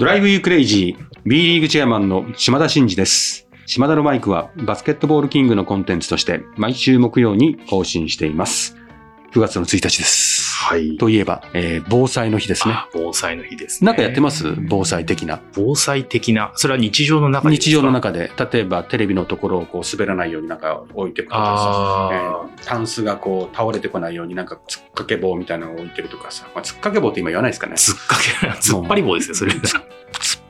ドライブユークレイジー B リーグチェアマンの島田真二です。島田のマイクはバスケットボールキングのコンテンツとして毎週木曜に更新しています。9月の1日です。はい。といえば、えー防災の日ですね。あ防災の日ですね。なんかやってます？防災的な。防災的な、それは日常の中で日常の中で、例えばテレビのところをこう滑らないようになんか置いておくとかさ、えあータンスがこう倒れてこないようになんか突っ掛け棒みたいなのを置いてるとかさ、まあ、突っ掛け棒って今言わないですかねー、。突っかけ、突っ張り棒ですね、それ。突っ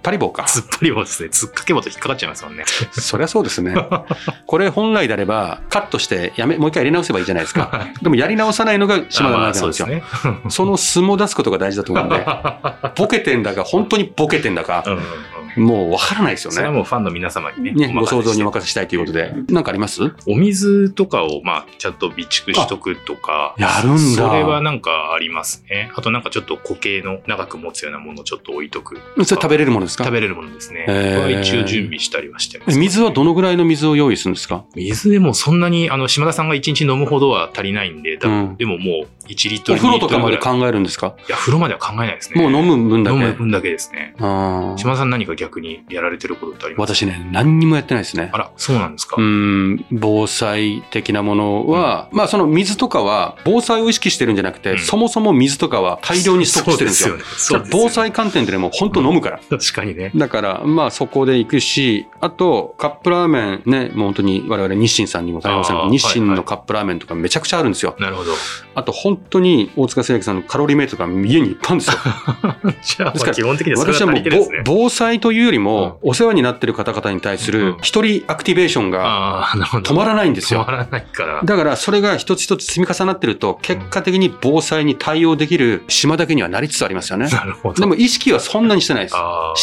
突っ張り棒か。張り棒ですね。突っかけ棒と引っかかっちゃいますもんね。そりゃそうですね。これ本来であればカットしてやめ、もう一回やり直せばいいじゃないですか。でもやり直さないのが島田まなんですよ。あそすね。その素も出すことが大事だと思うんで、ボケてんだか、本当にボケてんだかう、んうんうんもうわからないですよそれはね。もうファンの皆様にね、ね、ご想像にお任せしたいということで。なんかあります？お水とかを、まあ、ちゃんと備蓄しとくとか、やるんだ。それはなんかありますね。あとなんかちょっと固形の長く持つようなものをちょっと置いとく。それ食べれるものですか？食べれるものですね。へーこれは一応準備したりはしてます、え水はどのぐらいの水を用意するんですか？水でもそんなに、あの、島田さんが1日飲むほどは足りないんで、うんでももう1リットル、お風呂とかまで2リットルぐらい考えるんですか？いや、風呂までは考えないですね。もう飲む分だけ？飲む分だけですね。島田さん何か逆にやられてることってあります？私ね、何にもやってないですねあ。ら、そうなんですか？うん、防災的なものは、まあその水とかは防災を意識してるんじゃなくて、うんそもそも水とかは大量にストックしてるんですよ。そうですよね。防災観点でねもう本当飲むから。確かにね。だから、まあそこで行くし、あと、カップラーメンね、もう本当に我々日清さんにも対応するあー日清のカップラーメンとかめちゃくちゃあるんですよ。なるほど。あと本当に大塚製薬さんのカロリーメイトとか家にいっぱいあるんですよ。じゃあ、ですからまあ基本的にはそれが私はもう防災というよりも、お世話になってる方々に対すうんる一人アクティベーションが。止まらないんですよ。止まらないから。だからそれが一つ一つ積み重なってると、結果的に防災に対応できる島だけにはなりつつありますよね。なるほど。でも意識はそんなにしてないです。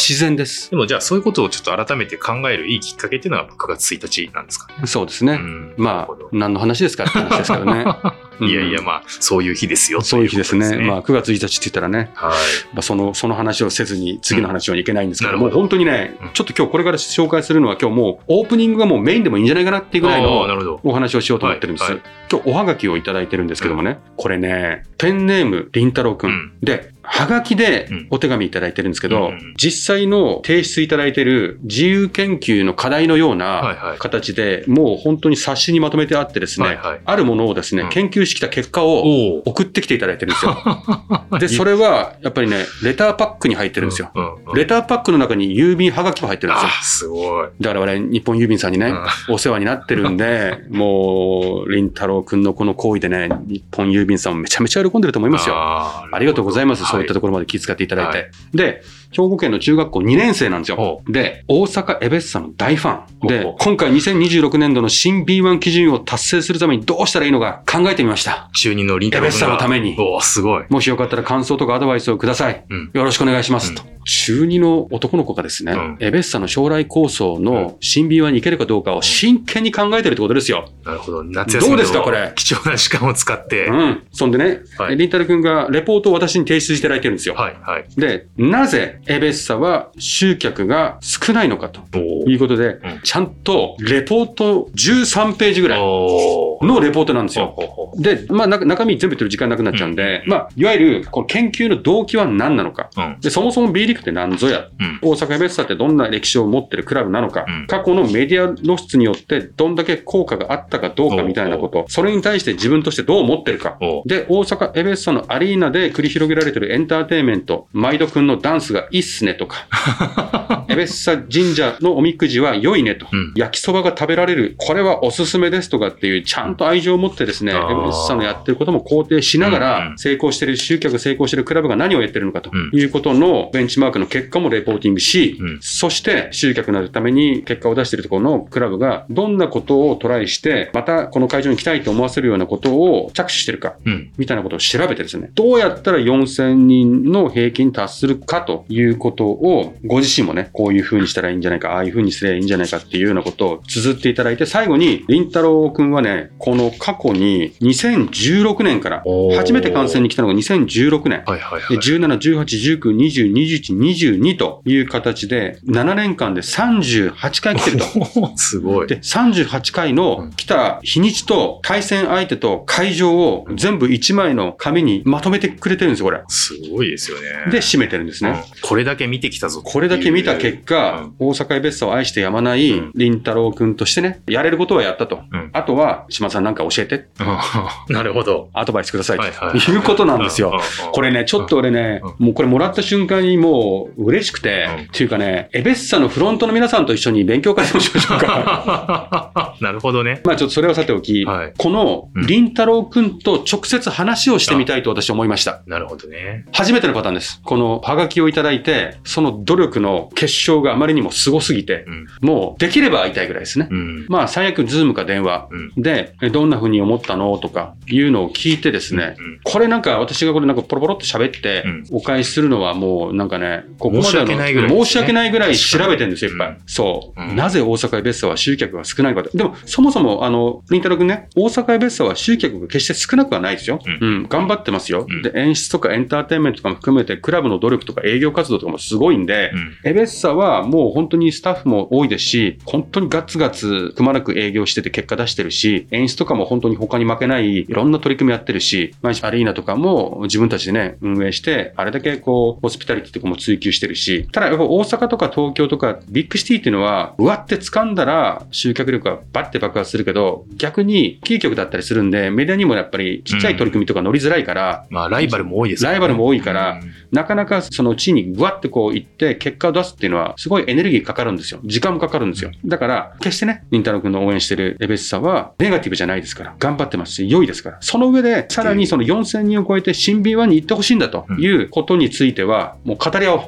自然です。でもじゃあそういうことをちょっと改めて考えるいいきっかけっていうのは9月1日なんですか？ね。そうですね。うんまあ何の話ですかって話ですからね。いやいや、うんまあ、そういう日ですよ。そういう日ですね。まあ、9月1日って言ったらね、はい。まあ、その、その話をせずに次の話はいけないんですけど、もううんなるほど本当にねうん、ちょっと今日これから紹介するのは今日もうオープニングがもうメインでもいいんじゃないかなっていうぐらいの。お話をしようと思ってるんです。はいはい今日おはがきをいただいてるんですけどもね、これね、ペンネームりんたろうくうんん。で、はがきでうんお手紙いただいてるんですけど、うん実際の提出いただいてる自由研究の課題のようはいなはい。形で、もう本当に冊子にまとめてあってですね、はいはいあるものをですね、うん研究してきた結果を。送ってきていただいてるんですよ。で、それはやっぱりね、レターパックに入ってるんですよ。レターパックの中に郵便はがきも入ってるんですよ。あ、すごい。だから我々日本郵便さんにね、うんお世話になってるんで、もう、りんたろうくんのこの行為でね、日本郵便さんもめちゃめちゃ喜んでると思いますよ。ありがとうございます。そういったところまで気遣っていただいて。はで、兵庫県の中学校2年生なんですよほ。で、大阪エベッサの大ファン。で今回2026年度の新 B1 基準を達成するためにどうしたらいいのか考えてみました。中二のリンタエベッサのためにおお、すごい。もしよかったら感想とかアドバイスをください。うん。よろしくお願いします。と。中2の男の子がですね、うんエベッサの将来構想の新 B1 に行けるかどうかを真剣に考えてるってことですよ。なるほど。夏休みどうのですかこれ？貴重な時間を使って。うはいん。そんでね、はいりんたろくんがレポートを私に提出していただいてるんですよ。はい。で、なぜエベッサは集客が少ないのかとおいうことで、ん。ちゃんとレポート13ページぐらいおのレポートなんですよ。で、まあ、な中身全部言ってる時間なくなっちゃうんで、まあ、いわゆる、この研究の動機は何なのか。で、そもそも B リーグって何ぞや。うん。大阪エベッサってどんな歴史を持ってるクラブなのか、うん。過去のメディア露出によってどんだけ効果があったかどうかみたいなこと、それに対して自分としてどう思ってるか。おで、大阪エベッサのアリーナで繰り広げられてるエンターテインメント、マイドくんのダンスがいいっすねとか、エベッサ神社のおみくじは良いねと、うん。焼きそばが食べられる、これはおすすめですとかっていう、ちゃんと愛情を持ってですね、エベッサのやってることも肯定しながうんらう、ん。成功してる、集客成功してるクラブが何をやってるのかとうん。いうことのベンチマークの結果もレポーティングし、うん。そして集客になるために結果を出しているところのクラブがどんなことをトライして、またこの会場に来たいと思わせるようなことを着手してるか、うん。みたいなことを調べてですね、どうやったら4000人の平均に達するかということを、ご自身もね、こういう風にしたらいいんじゃないか、ああいう風にすればいいんじゃないかっていうようなことを綴っていただいて、最後に、りんたろうくんはね、この過去に2016年から、初めて観戦に来たのが2016年。ではいはいはい。17、18、19、20、21、22という形で、7年間で38回来てると。すごい。で、38回の来た日にちと対戦相手と会場を全部1枚の紙にまとめてくれてるんですよ、これ。すすごいですよね。で、締めてるんですね。うんこれだけ見てきたぞこれだけ見た結果、大阪別荘を愛してやまないうん林太郎くんとしてね、やれることはやったと。うんあとは、島さんなんか教えて、う んなるほど。アドバイスくださいとはいうことなんですよ。これね、ちょっと俺ねう、もうこれもらった瞬間にもう嬉しくて、うんっていうかね、エベッサのフロントの皆さんと一緒に勉強会でもしましょうか。なるほどね。まあちょっとそれはさておき、はいこのうん林太郎くんと直接話をしてみたいと私は思いました。なるほどね。初めてのパターンです。このハガキをいただいて、その努力の結晶があまりにもすごすぎて、うん。もうできれば会いたいぐらいですね。うん。まあ最悪ズームか電話うん。で、えどんな風に思ったの？とかいうのを聞いてですね、うんこれなんか私がこれなんかポロポロって喋ってうんお返しするのはもうなんかね、ここまでの申し訳ないぐらい申し訳ないぐらい調べてるんですよ、いっぱい。うんそう、うんなぜ大阪エベッサは集客が少ないかと。でもそもそもあの、りんたろくんね、大阪別荘は集客が決して少なくはないですよ。ううん、頑張ってますよ、うんで、演出とかエンターテインメントとかも含めてクラブの努力とか営業活動とかもすごいんで、うん。エベッサはもう本当にスタッフも多いですし、本当にガツガツくまなく営業してて結果出してるし、演出とかも本当に他に負けないいろんな取り組みやってるし、毎日アリーナとかも自分たちでね、運営して、あれだけこう、ホスピタリティとかも追求してるし、ただやっぱ大阪とか東京とかビッグシティっていうのは、うわって掴んだら集客力がバッて爆発するけど、逆にキー局だったりするんで、メディアにもやっぱりちっちゃい取り組みとか乗りづらいから、まあ、ライバルも多いですね。ライバルも多いからうん。なかなかその地にぐわってこう行って結果を出すっていうのはすごいエネルギーかかるんですよ。時間もかかるんですよ。だから、決してね、りんたろくんの応援してるエベッサはネガティブじゃないですから、頑張ってますし、良いですから。その上で、さらにその4000人を超えて新 B1 に行ってほしいんだということについては、もう語り合おう。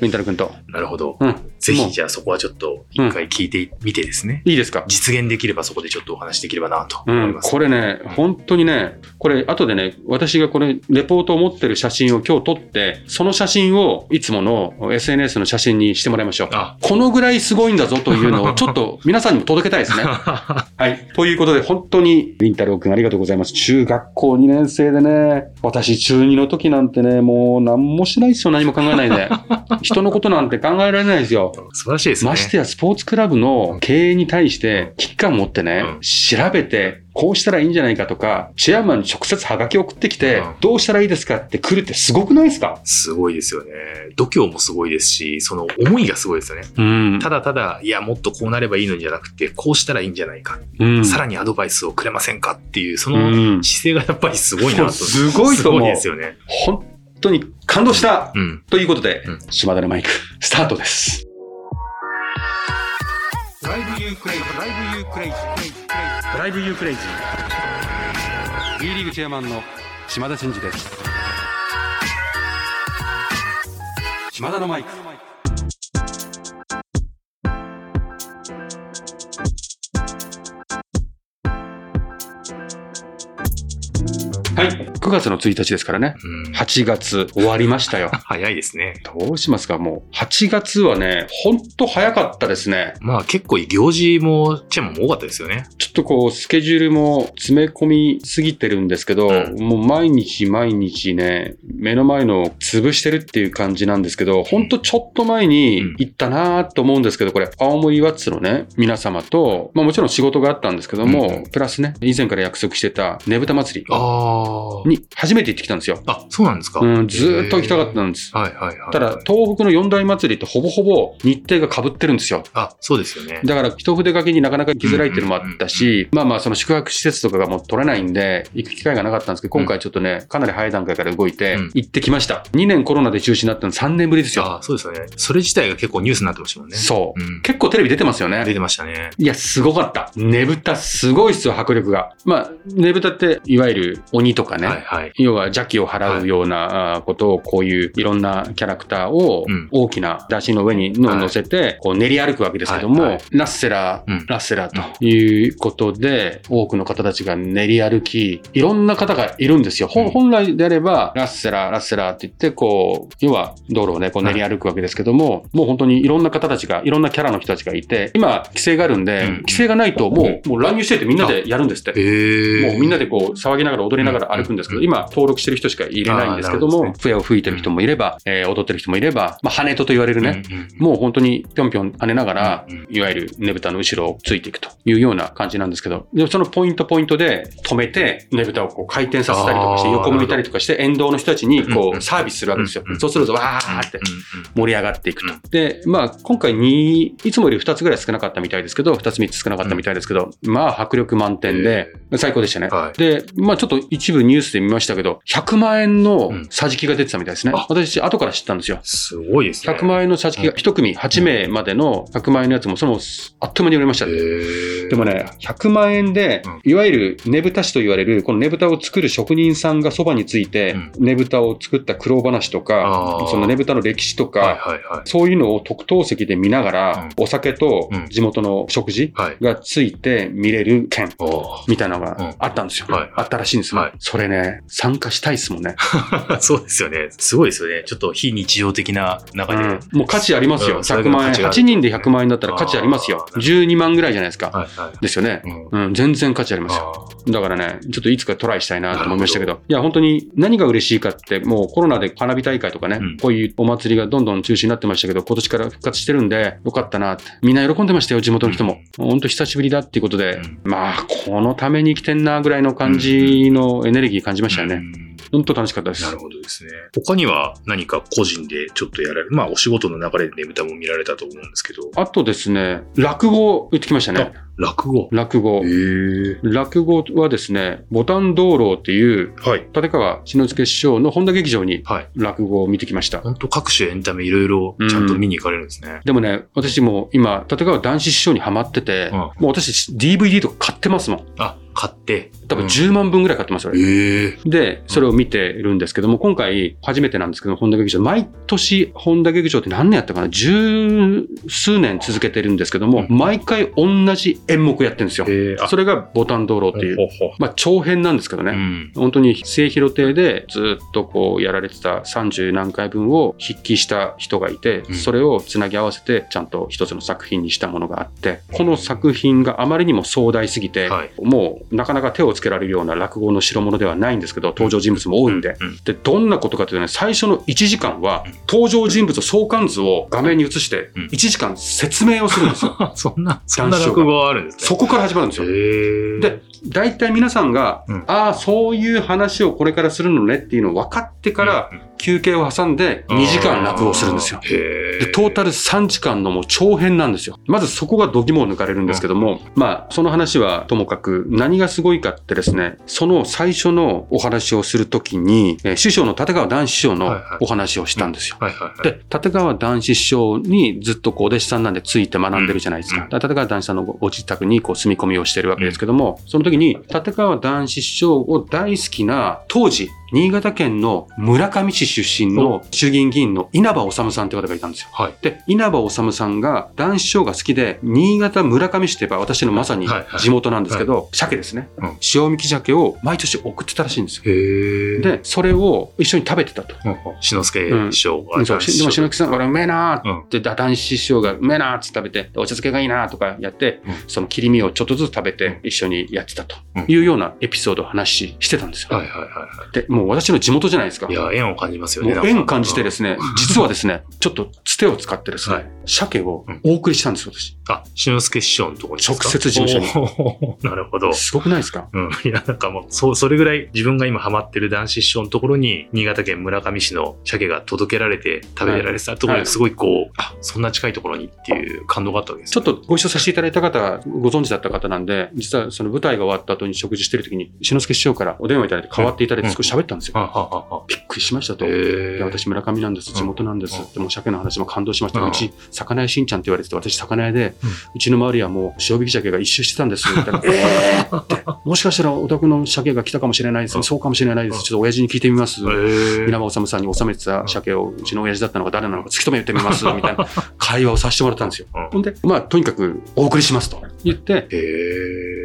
りんたろくんと。なるほど。うん。ぜひ、じゃあそこはちょっと一回聞いてみてですね。いいですか？実現できればそこでちょっとお話できればなとうん、思います。これね、本当にね、これ、後でね、私がこれ、レポートを持ってる写真を今日撮って、その写真をいつもの SNS の写真にしてもらいましょう。あ、このぐらいすごいんだぞというのを、ちょっと皆さんにも届けたいですね。はい。ということで、本当に、りんたろうくんありがとうございます。中学校2年生でね、私中2の時なんてね、もう何もしないですよ、何も考えないで。人のことなんて考えられないですよ。素晴らしいですね。ましてやスポーツクラブの経営に対して危機感持ってね、うん調べて、こうしたらいいんじゃないかとか、チェアマンに直接ハガキ送ってきて、うんどうしたらいいですかって来るってすごくないですか？すごいですよね。度胸もすごいですし、その思いがすごいですよね。うんただただ、いや、もっとこうなればいいのにじゃなくて、こうしたらいいんじゃないか。うんさらにアドバイスをくれませんかっていう、そのうん姿勢がやっぱりすごいなと。すごいと思うすごいですよね。本当に感動したうん。ということで、うん島田のマイク、スタートです。 Drive you crazy drive you crazy drive you crazy。B リーグチェアマンの島田慎二です。島田のマイク。9月の1日ですからね。うん、8月終わりましたよ。早いですね。どうしますかもう、8月はね、ほんと早かったですね。まあ結構行事も、チェーンも多かったですよね。ちょっとこう、スケジュールも詰め込みすぎてるんですけど、うんもう毎日毎日ね、目の前のを潰してるっていう感じなんですけど、ほんとちょっと前にうん行ったなと思うんですけど、これ、青森ワッツのね、皆様と、まあもちろん仕事があったんですけども、うんプラスね、以前から約束してたねぶた祭りああ。に初めて行ってきたんですよ。あ、そうなんですか？うん、ずーっと行きたかったんです。はいはいはい。ただ、東北の四大祭りってほぼほぼ日程が被ってるんですよ。あ、そうですよね。だから、一筆書きになかなか行きづらいっていうのもあったし、まあまあ、その宿泊施設とかがもう取れないんで、行く機会がなかったんですけど、今回ちょっとね、かなり早い段階から動いてうん、行ってきました。2年コロナで中止になったの3年ぶりですよ。あそうですよね。それ自体が結構ニュースになってましたもんね。そう。うん。結構テレビ出てますよ出ね。てましたね。いや、すごかった。ねぶた、すごいっすよ、迫力が。まあ、ねぶたって、いわゆる鬼とかね、はいはい。要は邪気を払うようなことを、こういういろんなキャラクターをうん。大きな出しの上に乗せて、こう練り歩くわけですけども、はいはい。ラッセラー、うん。ラッセラーということで、多くの方たちが練り歩き、いろんな方がいるんですよ。本来であれば、ラッセラー、ラッセラーって言って、こう、要は道路をね、こう練り歩くわけですけども、もう本当にいろんな方たちが、いろんなキャラの人たちがいて、今、規制があるんで、うん。規制がないともう、もう乱入しててみんなでやるんですって。もうみんなでこう騒ぎながら踊りながら歩くんですける。今、登録してる人しか入れないんですけども、笛を吹いてる人もいれば、えー踊ってる人もいれば、まあ、羽とと言われるね、もう本当にぴょんぴょん跳ねながら、いわゆるねぶたの後ろをついていくというような感じなんですけど、でそのポイントポイントで止めて、ねぶたをこう回転させたりとかして、横向いたりとかして、沿道の人たちにこうサービスするわけですよ。そうすると、わーって盛り上がっていくと。うん。で、まあ、今回2、いつもより2つぐらい少なかったみたいですけど、2つ3つ少なかったみたいですけど、まあ、迫力満点で、最高でしたね。はい。で、まあ、ちょっと一部ニュースで見ましたけど、100万円のうん。桟敷が出てたみたいですね。あ。私、後から知ったんですよ。すごいですね。100万円の桟敷が、1組8名までの100万円のやつも、その、あっという間に売れましたでもね、100万円でうん、いわゆるねぶた師と言われる、このねぶたを作る職人さんがそばについて、ねぶたを作った苦労話とかそのねぶたの歴史とはいか、はいはい。そういうのを特等席で見ながら、お酒とうん。地元の食事はい。がついて見れる券おみたいなのうん。があったんですよ。はい。あったらしいんですよ、はい。それね、参加したいですもんね。ー そうですよね。すごいですよね。ちょっと非日常的な中で。うんもう価値ありますよ。うんそれ100万円。が価値がある8人で100万円だったら価値ありますよ。あー12万ぐらいじゃないですか。はいはい。ですよね。うんうん、全然価値ありますよ。あだからね、ちょっといつかトライしたいなと思いましたけど、いや、本当に何が嬉しいかって、もうコロナで花火大会とかね、うんこういうお祭りがどんどん中止になってましたけど、今年から復活してるんで、よかったなって。みんな喜んでましたよ、地元の人も。本当久しぶりだっていうことで、まあ、このために生きてんなぐらいの感じのエネルギー感じましたよね。うん本当楽しかったです。なるほどですね。他には何か個人でちょっとやられる、まあお仕事の流れでねぶたも見られたと思うんですけど、あとですね、落語言ってきましたね。落語。落語。へ落語はですね、ボタン道路っていう、はい。立川志の輔師匠の本田劇場にはい。落語を見てきました。本当各種エンタメいろいろちゃんと見に行かれるんですね。でもね、私も今、立川男子師匠にハマってて、うんもう私 DVD とか買ってますもん。あ、買って。多分うん。10万分ぐらい買ってますよ、俺。へえ。で、それを見てるんですけども、今回初めてなんですけど、本田劇場、毎年本田劇場って何年やったかな？十数年続けてるんですけども、うん。毎回同じ演目やってるんですよ。それがボタン道路っていう、ほほほまあ長編なんですけどね。うん。本当に末広亭でずっとこうやられてた30何回分を筆記した人がいて、うん。それをつなぎ合わせてちゃんと一つの作品にしたものがあって、この作品があまりにも壮大すぎて、はい。もうなかなか手をつけられるような落語の代物ではないんですけど、登場人物も多いんで。うん。で、どんなことかというとね、最初の1時間はうん、登場人物相関図を画面に映してうん、1時間説明をするんですよ。あ そんな、そんな落語があるんですね。そこから始まるんですよ。で、大体皆さんが、うん。ああ、そういう話をこれからするのねっていうのを分かってから、うん、休憩を挟んで2時間落語をするんですよ。で、トータル3時間のもう長編なんですよ。まずそこが度肝を抜かれるんですけども、まあ、その話はともかく、何がすごいかってですね、その最初のお話をするときに、えー師匠の立川談志師匠のお話をしたんですよ。で、立川談志師匠にずっとこうお弟子さんなんでついて学んでるじゃないですか。うん。立川談志さんのごご自宅にこう住み込みをしてるわけですけども、その時に立川談志師匠を大好きな当時、新潟県の村上市出身の衆議院議員の稲葉治さんって方がいたんですよ。はい。で、稲葉治さんが男子師匠が好きで、新潟村上市といえば私のまさにはいはい地元なんですけど、鮭ですねうん。塩引き鮭を毎年送ってたらしいんですよ。で、それを一緒に食べてたと。志の輔師匠が。うんそうしでも、篠木さん、これうめえなーうんって、男子師匠がうめえなーって食べて、お茶漬けがいいなーとかやって、うんその切り身をちょっとずつ食べて一緒にやってたというようなエピソードを話ししてたんですよ。はいはいはいはで、もう私の地元じゃないですか。い。いや、縁を感じますよね。縁感じてですね。ね、実はですね、ちょっとつてを使ってですはいね、鮭をうんお送りしたんですよ、私。あ、志の輔師匠のところに。直接事務所に なるほど。すごくないですか？うん。いや、なんかもう、そう、それぐらい自分が今ハマってる男子師匠のところに、新潟県村上市の鮭が届けられて食べられてたところはいに、すごいこう、あ、そんな近いところにっていう感動があったわけです、ちょっとご一緒させていただいた方、ご存知だった方なんで、実はその舞台が終わった後に食事してる時に、篠介師匠からお電話いただいて代わっていただいて少し喋ったんですよ。ははははびっくりしましたと。へいーや私、村上なんです、地元なんです、うん。でも鮭の話も感動しました、ううんち、魚屋しんちゃんって言われてて、私、魚屋で、うちの周りはもう塩引き鮭が一周してたんです、みたいな、えー。って、もしかしたらお宅の鮭が来たかもしれないですそうかもしれないです、ちょっと親父に聞いてみます。稲葉治さんに収めてた鮭をうちの親父だったのが誰なのか突き止めてみます、みたいな。会話をさせてもらったんですよ。うん。ほんで、まあ、とにかくお送りしますと。言って、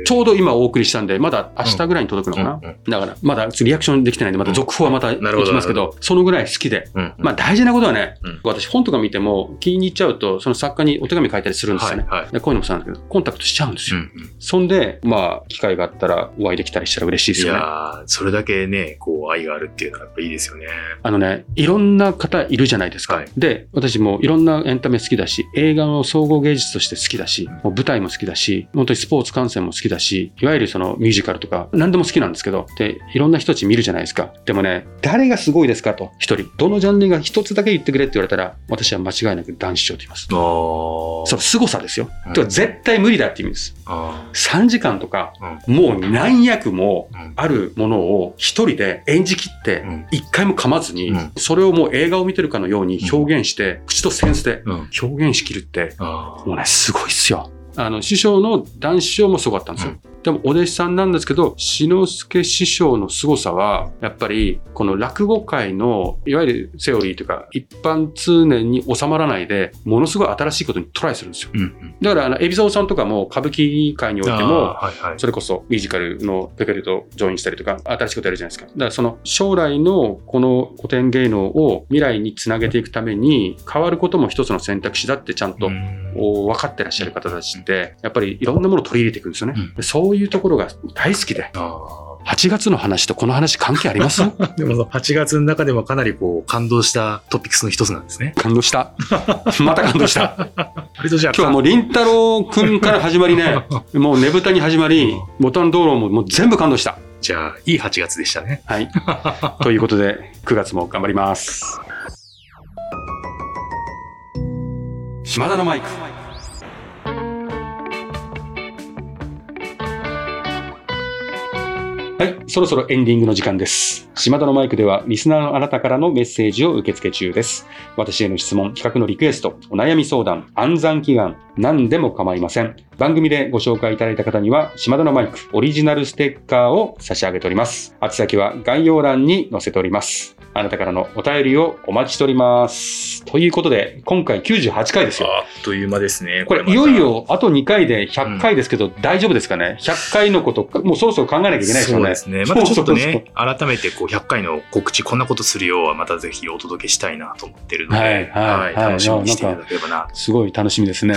ちょうど今お送りしたんで、まだ明日ぐらいに届くのかな。だから、まだリアクションできてないんで、また続報はまたなるほど行きますけど、そのぐらい好きで。うんまあ大事なことはね、うん私本とか見ても気に入っちゃうと、その作家にお手紙書いたりするんですよね。はいはいでこういうのもそうなんですけど、コンタクトしちゃうんですよ。うんうんそんで、まあ、機会があったらお会いできたりしたら嬉しいですいよね。やーそれだけね、こう、愛があるっていうのはやっぱいいですよね。あのね、いろんな方いるじゃないですか。はいで、私もいろんなエンタメ好きだし、映画の総合芸術として好きだし、もう舞台も好きだし、本当にスポーツ観戦も好きだし、いわゆるそのミュージカルとか何でも好きなんですけど、で、いろんな人たち見るじゃないですか。でもね、誰がすごいですかと、一人、どのジャンルが一つだけ言ってくれって言われたら、私は間違いなく男子賞と言います。その凄さですよ。うんてか絶対無理だって意味です。あ3時間とか、ー。もう何役もうんうんあるものを一人で演じきってうん、一回も噛まずにうん、それをもう映画を見てるかのように表現して、口とセンスでうん。表現しきるって、もうね、すごいっすよ。あの、師匠の男子師匠もすごかったんですよ。でも、お弟子さんなんですけど、志の輔師匠の凄さは、やっぱり、この落語界の、いわゆるセオリーというか、一般通念に収まらないで、ものすごい新しいことにトライするんですよ。うんうん。だから、あの、海老蔵さんとかも、歌舞伎界においても、はいはい。それこそミュージカルのペペルとジョインしたりとか、新しいことやるじゃないですか。だからその将来のこの古典芸能を未来につなげていくために、変わることも一つの選択肢だってちゃんと分かってらっしゃる方たちって、やっぱりいろんなものを取り入れていくんですよね。うんでそういうところが大好きで。あ8月の話とこの話関係あります？ー でも、8月の中でもかなりこう、感動したトピックスの一つなんですね。感動した。また感動した。割とじゃあ、今日はもう凛太郎くんから始まりね、もうねぶたに始まり、ボタン道路ももう全部感動した。じゃあ、いい8月でしたね。はい。ということで、9月も頑張ります。島田のマイク。はい、そろそろエンディングの時間です。島田のマイクでは、リスナーのあなたからのメッセージを受け付け中です。私への質問、企画のリクエスト、お悩み相談、暗算祈願、何でも構いません。番組でご紹介いただいた方には、島田のマイクオリジナルステッカーを差し上げております。宛先は概要欄に載せております。あなたからのお便りをお待ちしております。ということで、今回98回ですよ。あっという間ですね。これ、いよい。よあと2回で100回ですけど、大丈夫ですかね ?100 回のこと、もうそろそろ考えなきゃいけないですよね。そうですね。またちょっとね、改めてこう100回の告知、こんなことするようはまたぜひお届けしたいなと思ってるので、はいはいはい楽しみにしていただければな。すごい楽しみですね。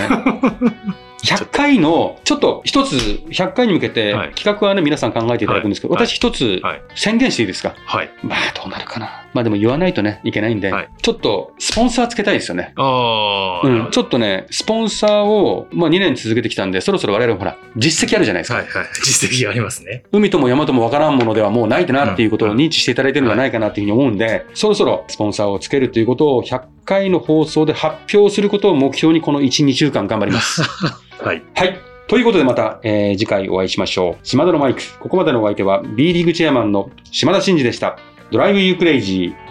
100回の、ちょっと一つ、100回に向けてはい企画はね、皆さん考えていただくんですけど、はい私一つはい宣言していいですか？はい。まあ、どうなるかな。まあでも言わないとね、いけないんで、はいちょっとスポンサーつけたいですよね。ああ、うん、ちょっとね、スポンサーを、まあ、2年続けてきたんで、そろそろ我々もほら、実績あるじゃないですか。はいはい。実績がありますね。海とも山ともわからんものではもうないなっていうことを認知していただいてるんではないかなっていうふうに思うんで、そろそろスポンサーをつけるということを100回の放送で発表することを目標にこの1、2週間頑張ります。はい。はい。ということでまた、えー次回お会いしましょう。島田のマイク。ここまでのお相手は B リーグチェアマンの島田真二でした。ドライブユークレイジー。